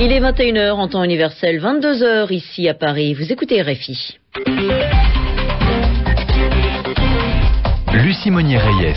Il est 21h en temps universel, 22h ici à Paris. Vous écoutez RFI. Lucie Monnier-Reyes.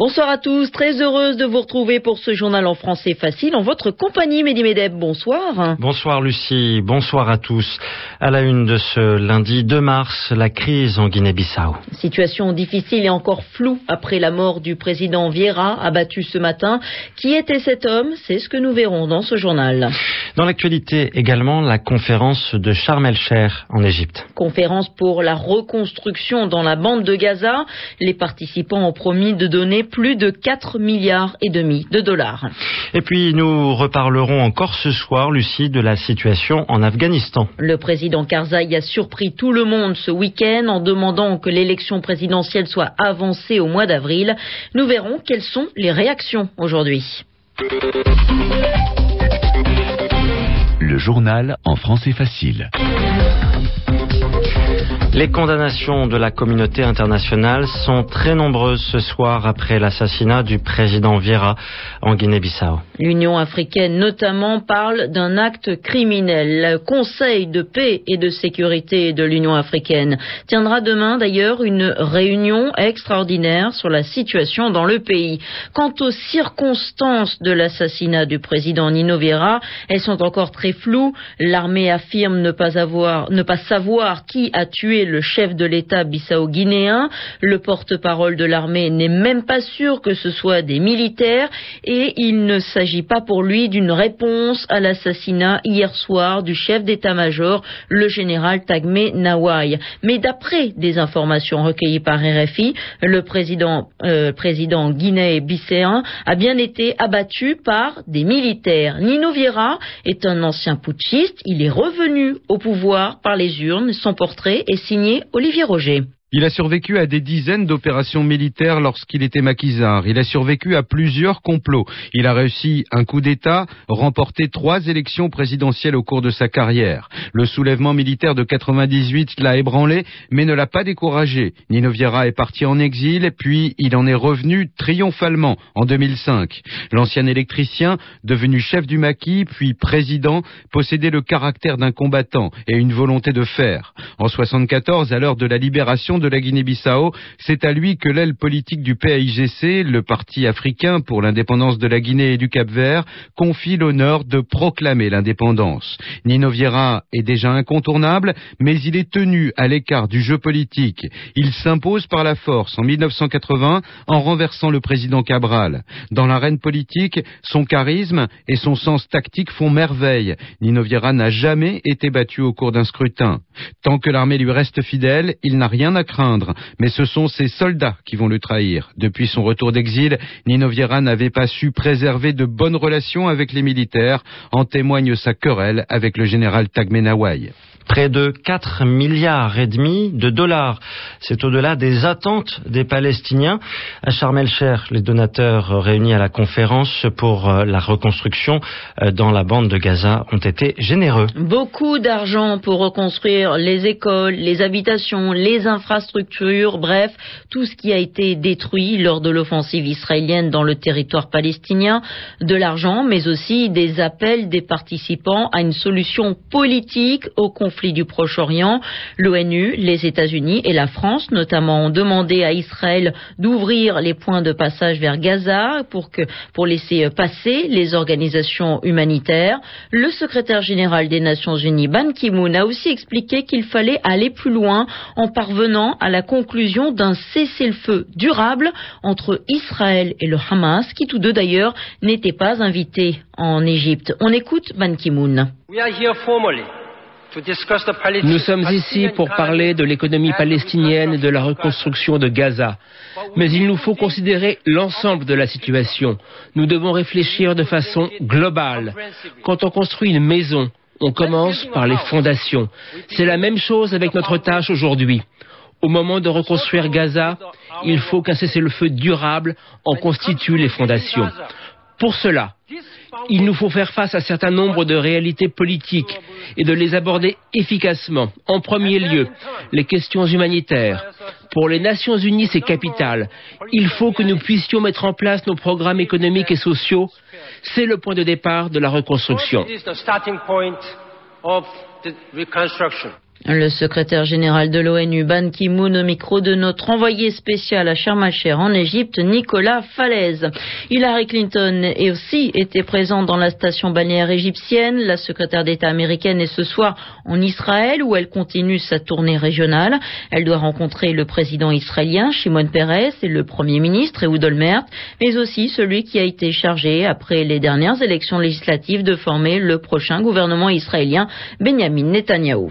Bonsoir à tous, très heureuse de vous retrouver pour ce journal en français facile en votre compagnie, Mehdi Medeb. Bonsoir. Bonsoir Lucie, bonsoir à tous. À la une de ce lundi 2 mars, la crise en Guinée-Bissau. Situation difficile et encore floue après la mort du président Vieira, abattu ce matin. Qui était cet homme? C'est ce que nous verrons dans ce journal. Dans l'actualité également, la conférence de Sharm el-Sheikh en Égypte. Conférence pour la reconstruction dans la bande de Gaza. Les participants ont promis de donner plus de 4 milliards et demi de dollars. Et puis nous reparlerons encore ce soir, Lucie, de la situation en Afghanistan. Le président Karzai a surpris tout le monde ce week-end en demandant que l'élection présidentielle soit avancée au mois d'avril. Nous verrons quelles sont les réactions aujourd'hui. Le journal en français facile. Les condamnations de la communauté internationale sont très nombreuses ce soir après l'assassinat du président Vieira en Guinée-Bissau. L'Union africaine notamment parle d'un acte criminel. Le Conseil de paix et de sécurité de l'Union africaine tiendra demain d'ailleurs une réunion extraordinaire sur la situation dans le pays. Quant aux circonstances de l'assassinat du président Nino Vieira, elles sont encore très floues. L'armée affirme ne pas ne pas savoir qui a tué le chef de l'État bissau-guinéen. Le porte-parole de l'armée n'est même pas sûr que ce soit des militaires et il ne s'agit pas pour lui d'une réponse à l'assassinat hier soir du chef d'état-major, le général Tagme Nawai. Mais d'après des informations recueillies par RFI, le président, euh, président guinéen-bisséen a bien été abattu par des militaires. Nino Vieira est un ancien putschiste. Il est revenu au pouvoir par les urnes. Son portrait est signé Olivier Roger. Il a survécu à des dizaines d'opérations militaires lorsqu'il était maquisard. Il a survécu à plusieurs complots. Il a réussi un coup d'État, remporté trois élections présidentielles au cours de sa carrière. Le soulèvement militaire de 98 l'a ébranlé, mais ne l'a pas découragé. Nino Vieira est parti en exil, puis il en est revenu triomphalement en 2005. L'ancien électricien, devenu chef du maquis, puis président, possédait le caractère d'un combattant et une volonté de faire. En 74, à l'heure de la libération de la Guinée-Bissau, c'est à lui que l'aile politique du PAIGC, le parti africain pour l'indépendance de la Guinée et du Cap-Vert, confie l'honneur de proclamer l'indépendance. Nino Vieira est déjà incontournable, mais il est tenu à l'écart du jeu politique. Il s'impose par la force en 1980 en renversant le président Cabral. Dans l'arène politique, son charisme et son sens tactique font merveille. Nino Vieira n'a jamais été battu au cours d'un scrutin. Tant que l'armée lui reste fidèle, il n'a rien à mais ce sont ses soldats qui vont le trahir. Depuis son retour d'exil, Nino Vieira n'avait pas su préserver de bonnes relations avec les militaires, en témoigne sa querelle avec le général Tagmenawai près de 4 milliards et demi de dollars. C'est au-delà des attentes des Palestiniens. À Sharm el-Sheikh, les donateurs réunis à la conférence pour euh, la reconstruction euh, dans la bande de Gaza ont été généreux. Beaucoup d'argent pour reconstruire les écoles, les habitations, les infrastructures, bref, tout ce qui a été détruit lors de l'offensive israélienne dans le territoire palestinien. De l'argent, mais aussi des appels des participants à une solution politique au conflit du Proche-Orient. L'ONU, les États-Unis et la France notamment ont demandé à Israël d'ouvrir les points de passage vers Gaza pour, que, pour laisser passer les organisations humanitaires. Le secrétaire général des Nations Unies, Ban Ki-moon, a aussi expliqué qu'il fallait aller plus loin en parvenant à la conclusion d'un cessez-le-feu durable entre Israël et le Hamas, qui tous deux d'ailleurs n'étaient pas invités en Égypte. On écoute Ban Ki-moon. Nous sommes ici pour parler de l'économie palestinienne et de la reconstruction de Gaza. Mais il nous faut considérer l'ensemble de la situation. Nous devons réfléchir de façon globale. Quand on construit une maison, on commence par les fondations. C'est la même chose avec notre tâche aujourd'hui. Au moment de reconstruire Gaza, il faut qu'un cessez-le-feu durable en constitue les fondations. Pour cela, il nous faut faire face à un certain nombre de réalités politiques et de les aborder efficacement. En premier lieu, les questions humanitaires. Pour les Nations Unies, c'est capital. Il faut que nous puissions mettre en place nos programmes économiques et sociaux C'est le point de départ de la reconstruction. Le secrétaire général de l'ONU, Ban Ki-moon, au micro de notre envoyé spécial à Sharm en Égypte, Nicolas Falaise. Hillary Clinton est aussi été présente dans la station balnéaire égyptienne. La secrétaire d'État américaine est ce soir en Israël où elle continue sa tournée régionale. Elle doit rencontrer le président israélien, Shimon Peres, et le premier ministre, Ehud Olmert, mais aussi celui qui a été chargé, après les dernières élections législatives, de former le prochain gouvernement israélien, Benjamin Netanyahou.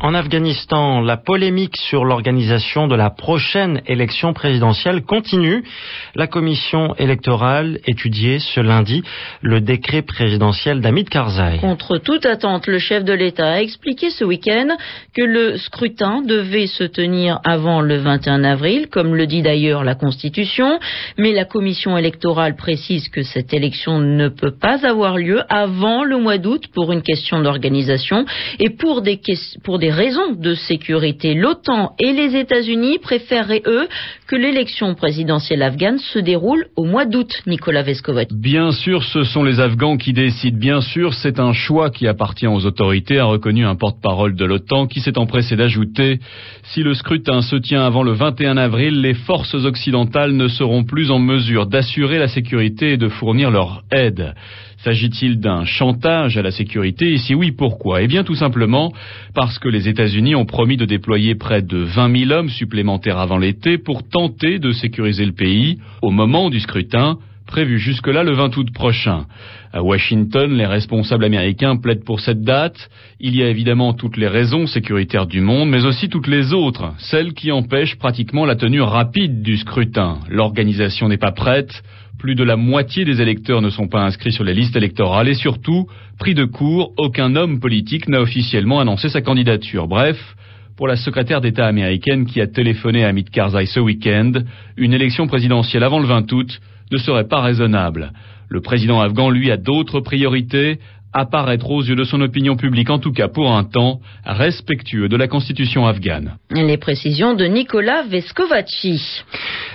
En Afghanistan, la polémique sur l'organisation de la prochaine élection présidentielle continue. La commission électorale étudiait ce lundi le décret présidentiel d'Amid Karzai. Contre toute attente, le chef de l'État a expliqué ce week-end que le scrutin devait se tenir avant le 21 avril, comme le dit d'ailleurs la Constitution, mais la commission électorale précise que cette élection ne peut pas avoir lieu avant le mois d'août pour une question d'organisation et pour des, pour des raisons de sécurité. L'OTAN et les États-Unis préféreraient, eux, que l'élection présidentielle afghane se déroule au mois d'août, Nicolas Vescovet. Bien sûr, ce sont les Afghans qui décident. Bien sûr, c'est un choix qui appartient aux autorités, a reconnu un porte-parole de l'OTAN qui s'est empressé d'ajouter si le scrutin se tient avant le 21 avril, les forces occidentales ne seront plus en mesure d'assurer la sécurité et de fournir leur aide. S'agit-il d'un chantage à la sécurité? Et si oui, pourquoi? Eh bien tout simplement parce que les États-Unis ont promis de déployer près de 20 000 hommes supplémentaires avant l'été pour tenter de sécuriser le pays au moment du scrutin prévu jusque-là le 20 août prochain. À Washington, les responsables américains plaident pour cette date. Il y a évidemment toutes les raisons sécuritaires du monde, mais aussi toutes les autres, celles qui empêchent pratiquement la tenue rapide du scrutin. L'organisation n'est pas prête, plus de la moitié des électeurs ne sont pas inscrits sur les listes électorales et surtout, pris de court, aucun homme politique n'a officiellement annoncé sa candidature. Bref, pour la secrétaire d'État américaine qui a téléphoné à Amit Karzai ce week-end, une élection présidentielle avant le 20 août ne serait pas raisonnable. Le président afghan, lui, a d'autres priorités, apparaître aux yeux de son opinion publique, en tout cas pour un temps, respectueux de la constitution afghane. Les précisions de Nicolas.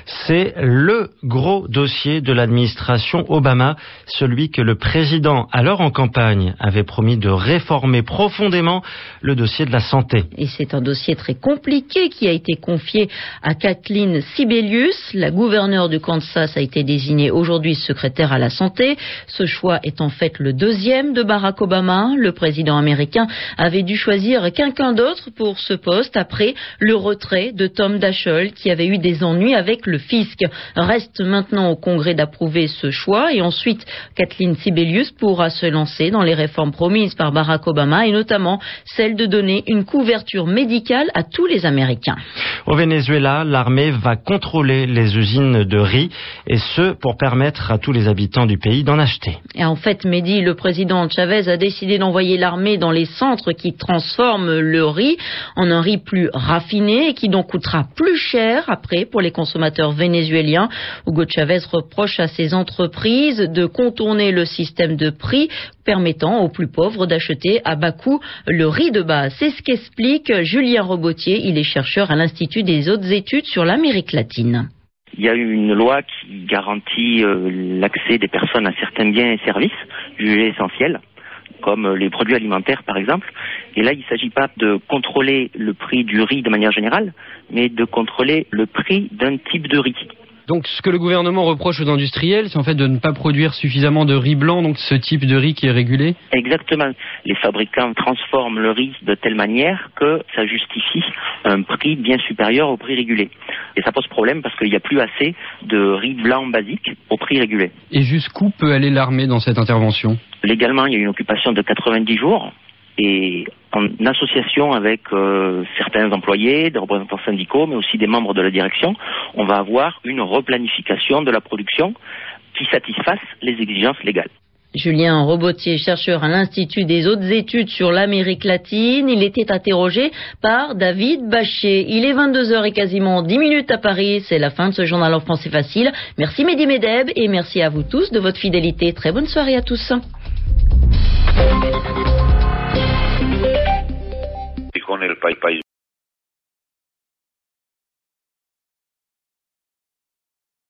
C'est le gros dossier de l'administration Obama, celui que le président, alors en campagne, avait promis de réformer profondément le dossier de la santé. Et c'est un dossier très compliqué qui a été confié à Kathleen Sibelius. La gouverneure du Kansas a été désignée aujourd'hui secrétaire à la santé. Ce choix est en fait le deuxième de Barack Obama. Le président américain avait dû choisir quelqu'un d'autre pour ce poste après le retrait de Tom Daschle qui avait eu des ennuis avec le fisc. Reste maintenant au Congrès d'approuver ce choix et ensuite Kathleen Sibelius pourra se lancer dans les réformes promises par Barack Obama et notamment celle de donner une couverture médicale à tous les Américains. Au Venezuela, l'armée va contrôler les usines de riz et ce pour permettre à tous les habitants du pays d'en acheter. Et en fait, Mehdi, le président Chavez a décidé d'envoyer l'armée dans les centres qui transforment le riz en un riz plus raffiné et qui donc coûtera plus cher après pour les consommateurs vénézuéliens. Hugo Chavez reproche à ces entreprises de contourner le système de prix permettant aux plus pauvres d'acheter à bas coût le riz de base. C'est ce qu'explique Julien Robotier. Il est chercheur à l'Institut des hautes études sur l'Amérique latine. Il y a une loi qui garantit euh, l'accès des personnes à certains biens et services jugés essentiels, comme les produits alimentaires par exemple. Et là, il ne s'agit pas de contrôler le prix du riz de manière générale, mais de contrôler le prix d'un type de riz. Donc ce que le gouvernement reproche aux industriels, c'est en fait de ne pas produire suffisamment de riz blanc, donc ce type de riz qui est régulé Exactement. Les fabricants transforment le riz de telle manière que ça justifie un prix bien supérieur au prix régulé. Et ça pose problème parce qu'il n'y a plus assez de riz blanc basique au prix régulé. Et jusqu'où peut aller l'armée dans cette intervention? Légalement, il y a une occupation de 90 jours et en association avec euh, certains employés, des représentants syndicaux, mais aussi des membres de la direction, on va avoir une replanification de la production qui satisfasse les exigences légales. Julien Robotier, chercheur à l'Institut des hautes études sur l'Amérique latine, il était interrogé par David Bachet. Il est 22h et quasiment 10 minutes à Paris. C'est la fin de ce journal en français facile. Merci Mehdi Medeb et merci à vous tous de votre fidélité. Très bonne soirée à tous. El país